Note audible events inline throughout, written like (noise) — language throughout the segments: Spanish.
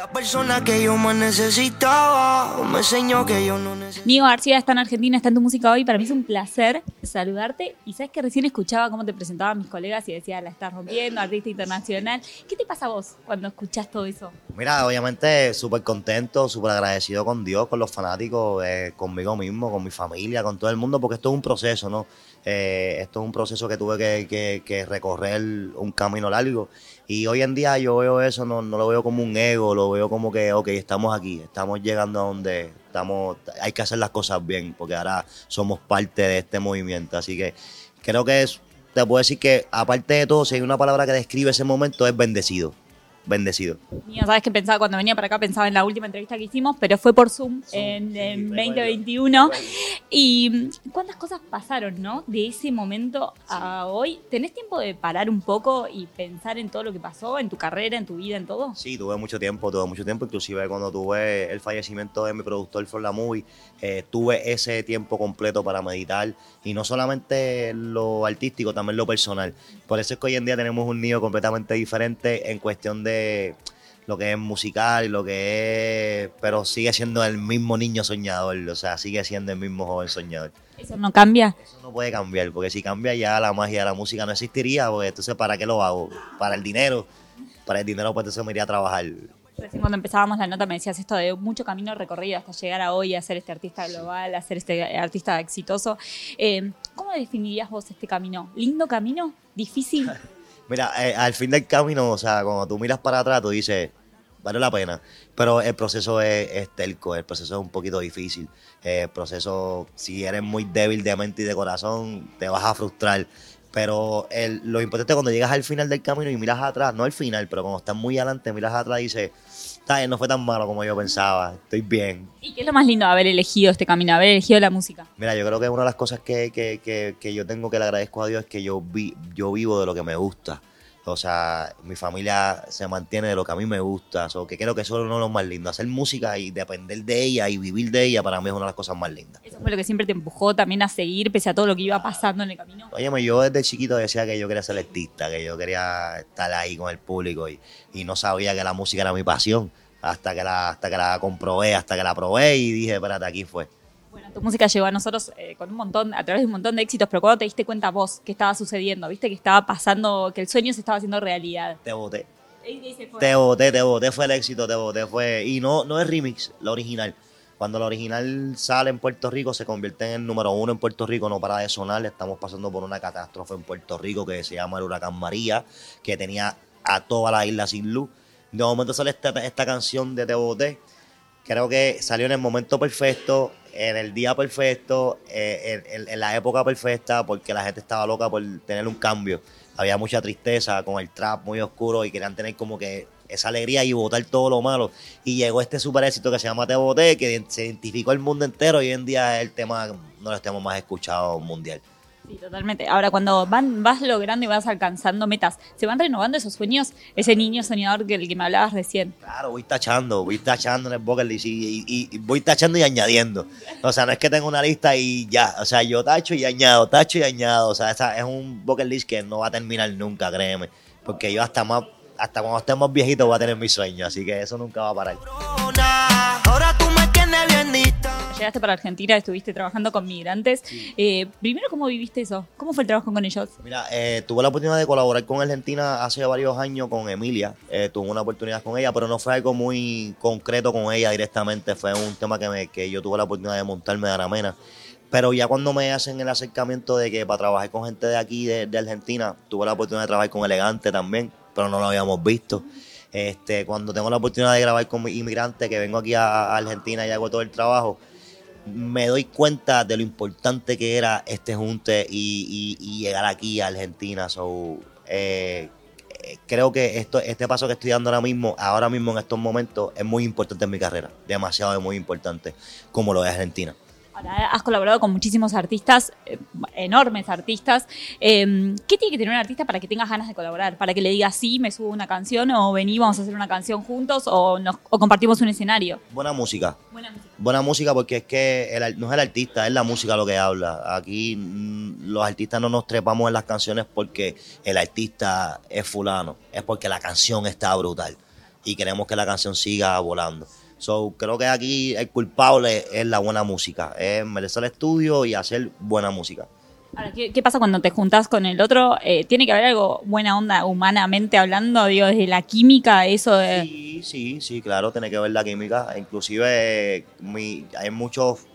La persona que yo más necesitaba me enseñó que yo no necesitaba. Nico García está en Argentina, está en tu música hoy. Para mí es un placer saludarte. Y sabes que recién escuchaba cómo te presentaban mis colegas y decía, la estás rompiendo, artista internacional. ¿Qué te pasa a vos cuando escuchás todo eso? Mira, obviamente súper contento, súper agradecido con Dios, con los fanáticos, eh, conmigo mismo, con mi familia, con todo el mundo, porque esto es un proceso, ¿no? Eh, esto es un proceso que tuve que, recorrer un camino largo. Y hoy en día yo veo eso, no, no lo veo como un ego, lo veo como que, ok, estamos aquí, estamos llegando a donde estamos, hay que hacer las cosas bien, porque ahora somos parte de este movimiento. Así que creo que te puedo decir que aparte de todo, si hay una palabra que describe ese momento, es bendecido. Bendecido. Nico, sabes que pensaba cuando venía para acá, pensaba en la última entrevista que hicimos, pero fue por Zoom, en, sí, en recuerdo. 2021. Y mm, cuántas cosas pasaron, ¿no? De ese momento a hoy. ¿Tenés tiempo de parar un poco y pensar en todo lo que pasó, en tu carrera, en tu vida, en todo? Sí, tuve mucho tiempo, tuve mucho tiempo, inclusive cuando tuve el fallecimiento de mi productor For la Movie, eh, tuve ese tiempo completo para meditar y no solamente lo artístico, también lo personal. Por eso es que hoy en día tenemos un nido completamente diferente en cuestión de lo que es musical y lo que es, pero sigue siendo el mismo niño soñador, o sea, sigue siendo el mismo joven soñador. ¿Eso no cambia? Eso no puede cambiar, porque si cambia ya la magia de la música no existiría, porque entonces ¿para qué lo hago? Para el dinero, para el dinero pues entonces me iría a trabajar. Recién cuando empezábamos la nota me decías esto de mucho camino recorrido hasta llegar a hoy a ser este artista global, a ser este artista exitoso. Eh, ¿Cómo definirías vos este camino? ¿Lindo camino? ¿Difícil? (laughs) Mira, eh, al fin del camino, o sea, cuando tú miras para atrás, tú dices, vale la pena. Pero el proceso es, es telco, el proceso es un poquito difícil. Eh, el proceso, si eres muy débil de mente y de corazón, te vas a frustrar. Pero el- lo importante es cuando llegas al final del camino y miras atrás, no al final, pero cuando estás muy adelante, miras atrás y dices, está bien, no fue tan malo como yo pensaba, estoy bien. ¿Y qué es lo más lindo de haber elegido este camino, haber elegido la música? Mira, yo creo que una de las cosas que, que, que, que yo tengo que le agradezco a Dios es que yo, vi, yo vivo de lo que me gusta. O sea, mi familia se mantiene de lo que a mí me gusta. O que creo que eso es uno de los más lindos. Hacer música y depender de ella y vivir de ella para mí es una de las cosas más lindas. ¿Eso fue lo que siempre te empujó también a seguir pese a todo lo que iba pasando en el camino? Óyeme, yo desde chiquito decía que yo quería ser artista, que yo quería estar ahí con el público y, y no sabía que la música era mi pasión. Hasta que, la, hasta que la comprobé, hasta que la probé y dije, espérate, aquí fue. Bueno, tu música llegó a nosotros eh, con un montón, a través de un montón de éxitos, pero ¿cuándo te diste cuenta vos qué estaba sucediendo? ¿Viste que estaba pasando, que el sueño se estaba haciendo realidad? Te fue. Te voté, te voté, fue el éxito, te voté, fue. Y no, no es remix, la original. Cuando la original sale en Puerto Rico, se convierte en el número uno en Puerto Rico, no para de sonar. Estamos pasando por una catástrofe en Puerto Rico que se llama el huracán María, que tenía a toda la isla sin luz. De momento sale esta, esta canción de Te Boté. Creo que salió en el momento perfecto, en el día perfecto, eh, en, en- la época perfecta, porque la gente estaba loca por tener un cambio. Había mucha tristeza con el trap muy oscuro y querían tener como que esa alegría y votar todo lo malo. Y llegó este super éxito que se llama Te Boté, que se identificó el mundo entero y hoy en día es el tema, uno de los temas más escuchados mundial. Sí, totalmente. Ahora, cuando van, vas logrando y vas alcanzando metas, ¿se van renovando esos sueños? Ese niño soñador que el que me hablabas recién. Claro, voy tachando, voy tachando en el bucket list y, y- y voy tachando y añadiendo. O sea, no es que tenga una lista y ya. O sea, yo tacho y añado, tacho y añado. O sea, esa es un bucket list que no va a terminar nunca, créeme. Porque yo hasta más, hasta cuando esté más viejito voy a tener mis sueños. Así que eso nunca va a parar. Llegaste para Argentina, estuviste trabajando con migrantes. Eh, primero, ¿cómo viviste eso? ¿Cómo fue el trabajo con ellos? Mira, eh, tuve la oportunidad de colaborar con Argentina hace varios años con Emilia. Eh, tuve una oportunidad con ella, pero no fue algo muy concreto con ella directamente. Fue un tema que, me, que yo tuve la oportunidad de montarme de Aramena. Pero ya cuando me hacen el acercamiento de que para trabajar con gente de aquí, de, de Argentina, tuve la oportunidad de trabajar con Elegante también, pero no lo habíamos visto. Este, cuando tengo la oportunidad de grabar con mi inmigrante, que vengo aquí a, a Argentina y hago todo el trabajo, me doy cuenta de lo importante que era este junte y, llegar aquí a Argentina. So, eh, creo que esto, este paso que estoy dando ahora mismo, ahora mismo en estos momentos, es muy importante en mi carrera. Demasiado muy importante, como lo es Argentina. Ahora has colaborado con muchísimos artistas, eh, enormes artistas. Eh, ¿Qué tiene que tener un artista para que tengas ganas de colaborar? Para que le digas, sí, me subo una canción, o vení, vamos a hacer una canción juntos, o, nos, o compartimos un escenario. Buena música. Buena música. Buena música porque es que el no es el artista, es la música lo que habla. Aquí mm, los artistas no nos trepamos en las canciones porque el artista es fulano, es porque la canción está brutal. y queremos que la canción siga volando. So, creo que aquí el culpable es la buena música, es merecer el estudio y hacer buena música. Ahora, ¿qué, qué pasa cuando te juntás con el otro? Eh, ¿Tiene que haber algo buena onda humanamente hablando, digo, desde la química, eso de... Sí, sí, sí, claro, tiene que ver la química. Inclusive mi- hay muchas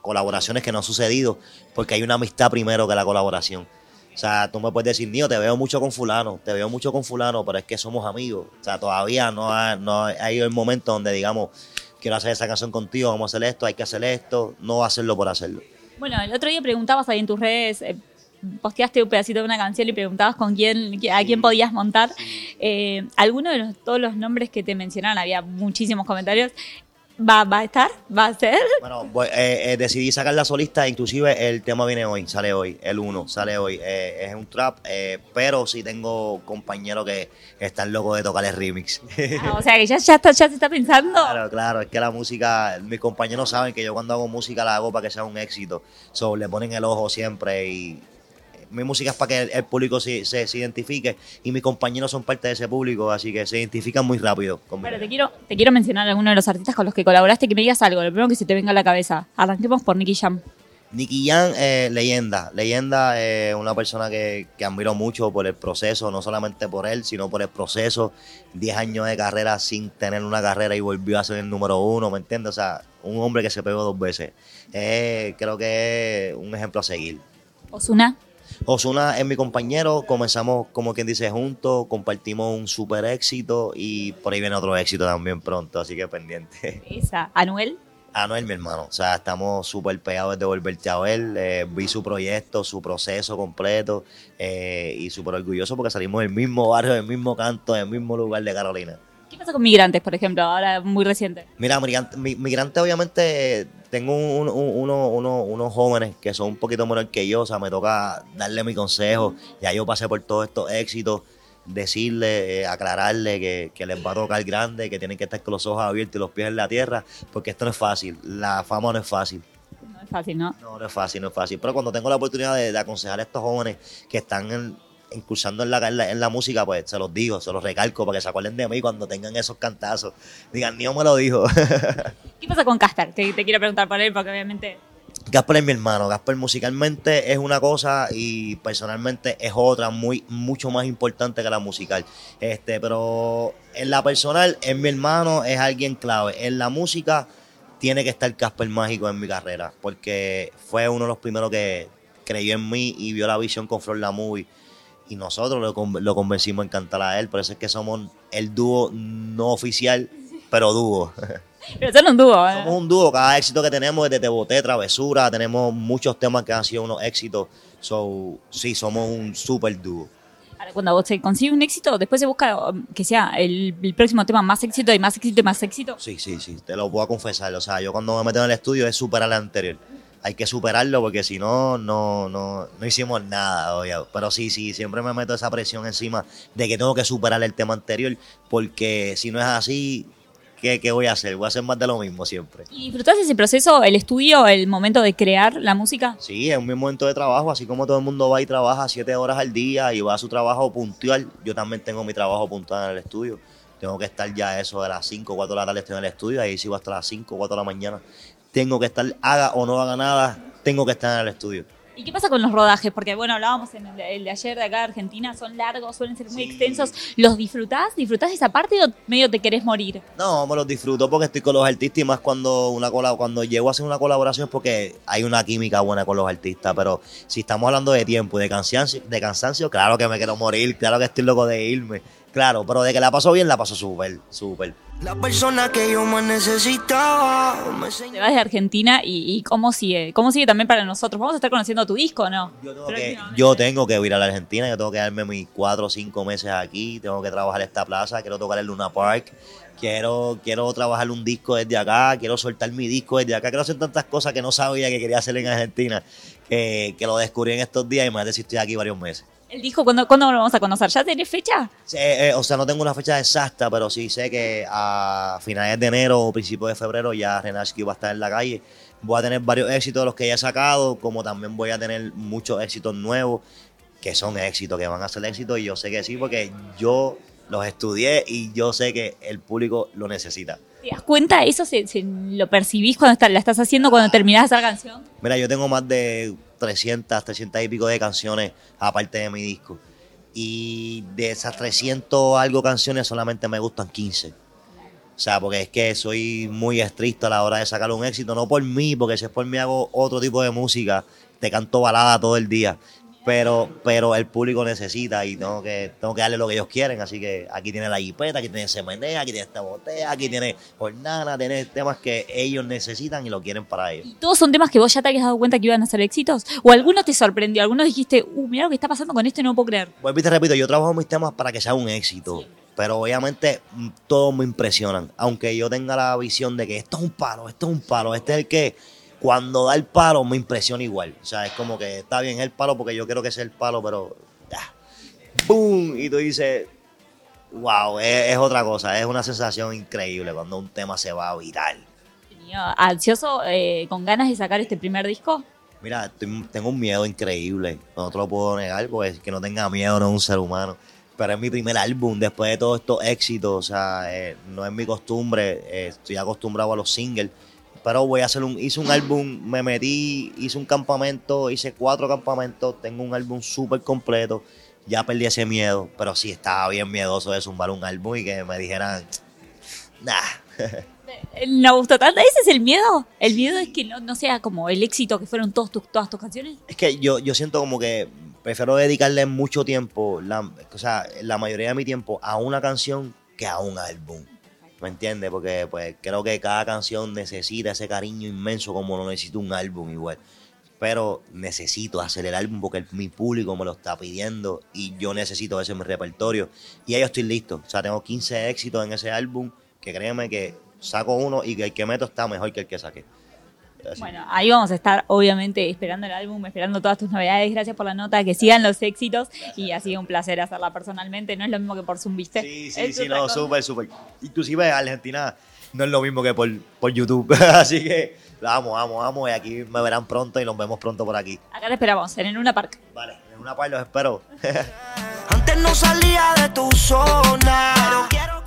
colaboraciones que no han sucedido porque hay una amistad primero que la colaboración. O sea, tú me puedes decir, Nío, te veo mucho con fulano, te veo mucho con fulano, pero es que somos amigos. O sea, todavía no ha, no ha ido el momento donde digamos, quiero hacer esa canción contigo, vamos a hacer esto, hay que hacer esto, no hacerlo por hacerlo. Bueno, el otro día preguntabas ahí en tus redes, eh, posteaste un pedacito de una canción y preguntabas con quién, a quién podías montar. Eh, alguno de los- todos los nombres que te mencionaron, había muchísimos comentarios. ¿Va, va a estar? ¿Va a ser? Bueno, voy- eh, eh, decidí sacar la solista, inclusive el tema viene hoy, sale hoy, el 1 sale hoy. Eh, es un trap, eh, pero sí tengo compañeros que están locos de tocar el remix. Ah, o sea que ya, ya, está, ya se está pensando. Claro, claro, es que la música, mis compañeros saben que yo cuando hago música la hago para que sea un éxito. So, le ponen el ojo siempre y mi música es para que el, el público se, se- se identifique y mis compañeros son parte de ese público, así que se identifican muy rápido. conmigo. Bueno, te quiero, te quiero mencionar a alguno de los artistas con los que colaboraste, que me digas algo, lo primero que se te venga a la cabeza. Arranquemos por Nicky Jam. Nicky Jam, eh, leyenda. Leyenda es una persona que, que admiro mucho por el proceso, no solamente por él, sino por el proceso. 10 años de carrera sin tener una carrera y volvió a ser el número uno, ¿me entiendes? O sea, un hombre que se pegó dos veces. Eh, creo que es un ejemplo a seguir. Osuna. Osuna es mi compañero, comenzamos como quien dice juntos, compartimos un super éxito y por ahí viene otro éxito también pronto, así que pendiente. (laughs) Esa. Anuel. Anuel, mi hermano. O sea, estamos súper pegados de volverte a ver. Eh, vi su proyecto, su proceso completo eh, y súper orgulloso porque salimos del mismo barrio, del mismo canto, del mismo lugar de Carolina. ¿Qué pasa con Migrantes, por ejemplo? Ahora muy reciente. Mira, migrante, mi- migrante obviamente, tengo un- un- uno- uno- unos jóvenes que son un poquito menor que yo, o sea, me toca darle mi consejo. Ya yo pasé por todos estos éxitos, decirle, eh, aclararle que, que les va a tocar grande, que tienen que estar con los ojos abiertos y los pies en la tierra, porque esto no es fácil, la fama no es fácil. No es fácil, ¿no? No, no es fácil, no es fácil. Pero cuando tengo la oportunidad de, de aconsejar a estos jóvenes que están en- incursando en la, en, la, en la música, pues se los digo, se los recalco para que se acuerden de mí cuando tengan esos cantazos. Digan, Nio me lo dijo. (laughs) ¿Qué pasa con Castar? Te, te quiero preguntar por él porque obviamente... Gasper es mi hermano. Gasper musicalmente es una cosa y personalmente es otra, muy, mucho más importante que la musical. Este, pero en la personal, es mi hermano, es alguien clave. En la música tiene que estar Casper Mágico en mi carrera, porque fue uno de los primeros que creyó en mí y vio la visión con Flor La Movie. Y nosotros lo, lo convencimos en cantar a él. Por eso es que somos el dúo no oficial, pero dúo. (laughs) Pero son un dúo, ¿eh? Somos un dúo, cada éxito que tenemos desde Te Boté, Travesura, tenemos muchos temas que han sido unos éxitos. So, sí, somos un super dúo. Ahora, cuando se consigue un éxito, después se busca um, que sea el, el próximo tema más éxito y más éxito y más éxito. Sí, sí, sí, te lo puedo confesar. O sea, yo cuando me meto en el estudio es superar el anterior. Hay que superarlo porque si no, no, no, no hicimos nada. Oye. Pero sí, sí, siempre me meto esa presión encima de que tengo que superar el tema anterior porque si no es así, ¿qué, qué voy a hacer? Voy a hacer más de lo mismo siempre. ¿Y disfrutás ese proceso, el estudio, el momento de crear la música? Sí, es un mismo momento de trabajo, así como todo el mundo va y trabaja siete horas al día y va a su trabajo puntual, yo también tengo mi trabajo puntual en el estudio. Tengo que estar ya eso de las 5 o 4 de la tarde estoy en el estudio, ahí sigo hasta las 5 o 4 de la mañana. Tengo que estar, haga o no haga nada, tengo que estar en el estudio. ¿Y qué pasa con los rodajes? Porque, bueno, hablábamos en el, de- el de ayer de acá de Argentina, son largos, suelen ser muy Sí. extensos. ¿Los disfrutás? ¿Disfrutás de esa parte o medio te querés morir? No, me los disfruto porque estoy con los artistas y más cuando una cuando llego a hacer una colaboración es porque hay una química buena con los artistas, pero si estamos hablando de tiempo y de cansancio, de cansancio, claro que me quiero morir, claro que estoy loco de irme, claro, pero de que la paso bien, la paso súper, súper. La persona que yo más necesitaba me Te vas de Argentina y, y cómo sigue. ¿Cómo sigue también para nosotros? ¿Vamos a estar conociendo tu disco o no? Yo tengo, que, yo tengo que ir a la Argentina, yo tengo que darme mis cuatro o cinco meses aquí, tengo que trabajar esta plaza, quiero tocar el Luna Park, quiero, quiero trabajar un disco desde acá, quiero soltar mi disco desde acá, quiero hacer tantas cosas que no sabía que quería hacer en Argentina, que, que lo descubrí en estos días y me si estoy aquí varios meses. ¿El disco cuándo, cuándo lo vamos a conocer? ¿Ya tenés fecha? Sí, eh, o sea, no tengo una fecha exacta, pero sí sé que a finales de enero o principios de febrero ya Renashki va a estar en la calle. Voy a tener varios éxitos de los que ya he sacado, como también voy a tener muchos éxitos nuevos, que son éxitos, que van a ser éxitos, y yo sé que sí, porque yo los estudié y yo sé que el público lo necesita. ¿Te das cuenta? ¿Eso se, lo percibís cuando la estás haciendo, cuando terminás de hacer canción? Mira, yo tengo más de 300, 300 y pico de canciones aparte de mi disco. Y de esas 300 algo canciones solamente me gustan 15. O sea, porque es que soy muy estricto a la hora de sacar un éxito. No por mí, porque si es por mí hago otro tipo de música. Te canto balada todo el día. Pero, pero el público necesita y tengo que, tengo que darle lo que ellos quieren. Así que aquí tiene la jipeta, aquí tiene semenea, aquí tiene esta botella, aquí tiene jornada, tiene temas que ellos necesitan y lo quieren para ellos. ¿Y todos son temas que vos ya te habías dado cuenta que iban a ser éxitos? ¿O alguno te sorprendió? ¿Alguno dijiste, uh, mira lo que está pasando con esto y no puedo creer? Y te repito, yo trabajo mis temas para que sea un éxito. Pero obviamente mm, todos me impresionan. Aunque yo tenga la visión de que esto es un palo, esto es un palo, este es el que cuando da el palo me impresiona igual. O sea, es como que está bien el palo porque yo quiero que sea el palo, pero ah, ¡boom! Y tú dices, wow, es, es otra cosa. Es una sensación increíble cuando un tema se va viral. Tenía ansioso, eh, con ganas de sacar este primer disco. Mira, tengo un miedo increíble. No te lo puedo negar, porque que no tenga miedo no es un ser humano. Pero es mi primer álbum después de todos estos éxitos. O sea, eh, no es mi costumbre. eh, estoy acostumbrado a los singles. Pero voy a hacer un. Hice un álbum, me metí, hice un campamento, hice cuatro campamentos. Tengo un álbum súper completo. Ya perdí ese miedo. Pero sí estaba bien miedoso de zumbar un álbum y que me dijeran. Nah. (laughs) No tanto. ¿Ese es el miedo? El miedo es que no, no sea como el éxito que fueron todos tus, todas tus canciones. Es que yo, yo siento como que prefiero dedicarle mucho tiempo, la, o sea, la mayoría de mi tiempo a una canción que a un álbum. ¿Me entiendes? Porque pues creo que cada canción necesita ese cariño inmenso como lo necesito un álbum igual. Pero necesito hacer el álbum porque mi público me lo está pidiendo y yo necesito ese repertorio. Y ahí yo estoy listo. O sea, tengo 15 éxitos en ese álbum que créeme que saco uno y que el que meto está mejor que el que saqué. Así. Bueno, ahí vamos a estar, obviamente, esperando el álbum, esperando todas tus novedades. Gracias por la nota, que sigan los éxitos. Y ha sido un placer hacerla personalmente. No es lo mismo que por Zoom, ¿viste? Sí, sí, Es sí, no, súper, súper. Inclusive Argentina no es lo mismo que por, por YouTube. (laughs) Así que vamos, vamos, vamos. Y aquí me verán pronto y nos vemos pronto por aquí. Acá te esperamos, en una Park. Vale, en una parte los espero. (laughs) Antes no salía de tu zona. Pero quiero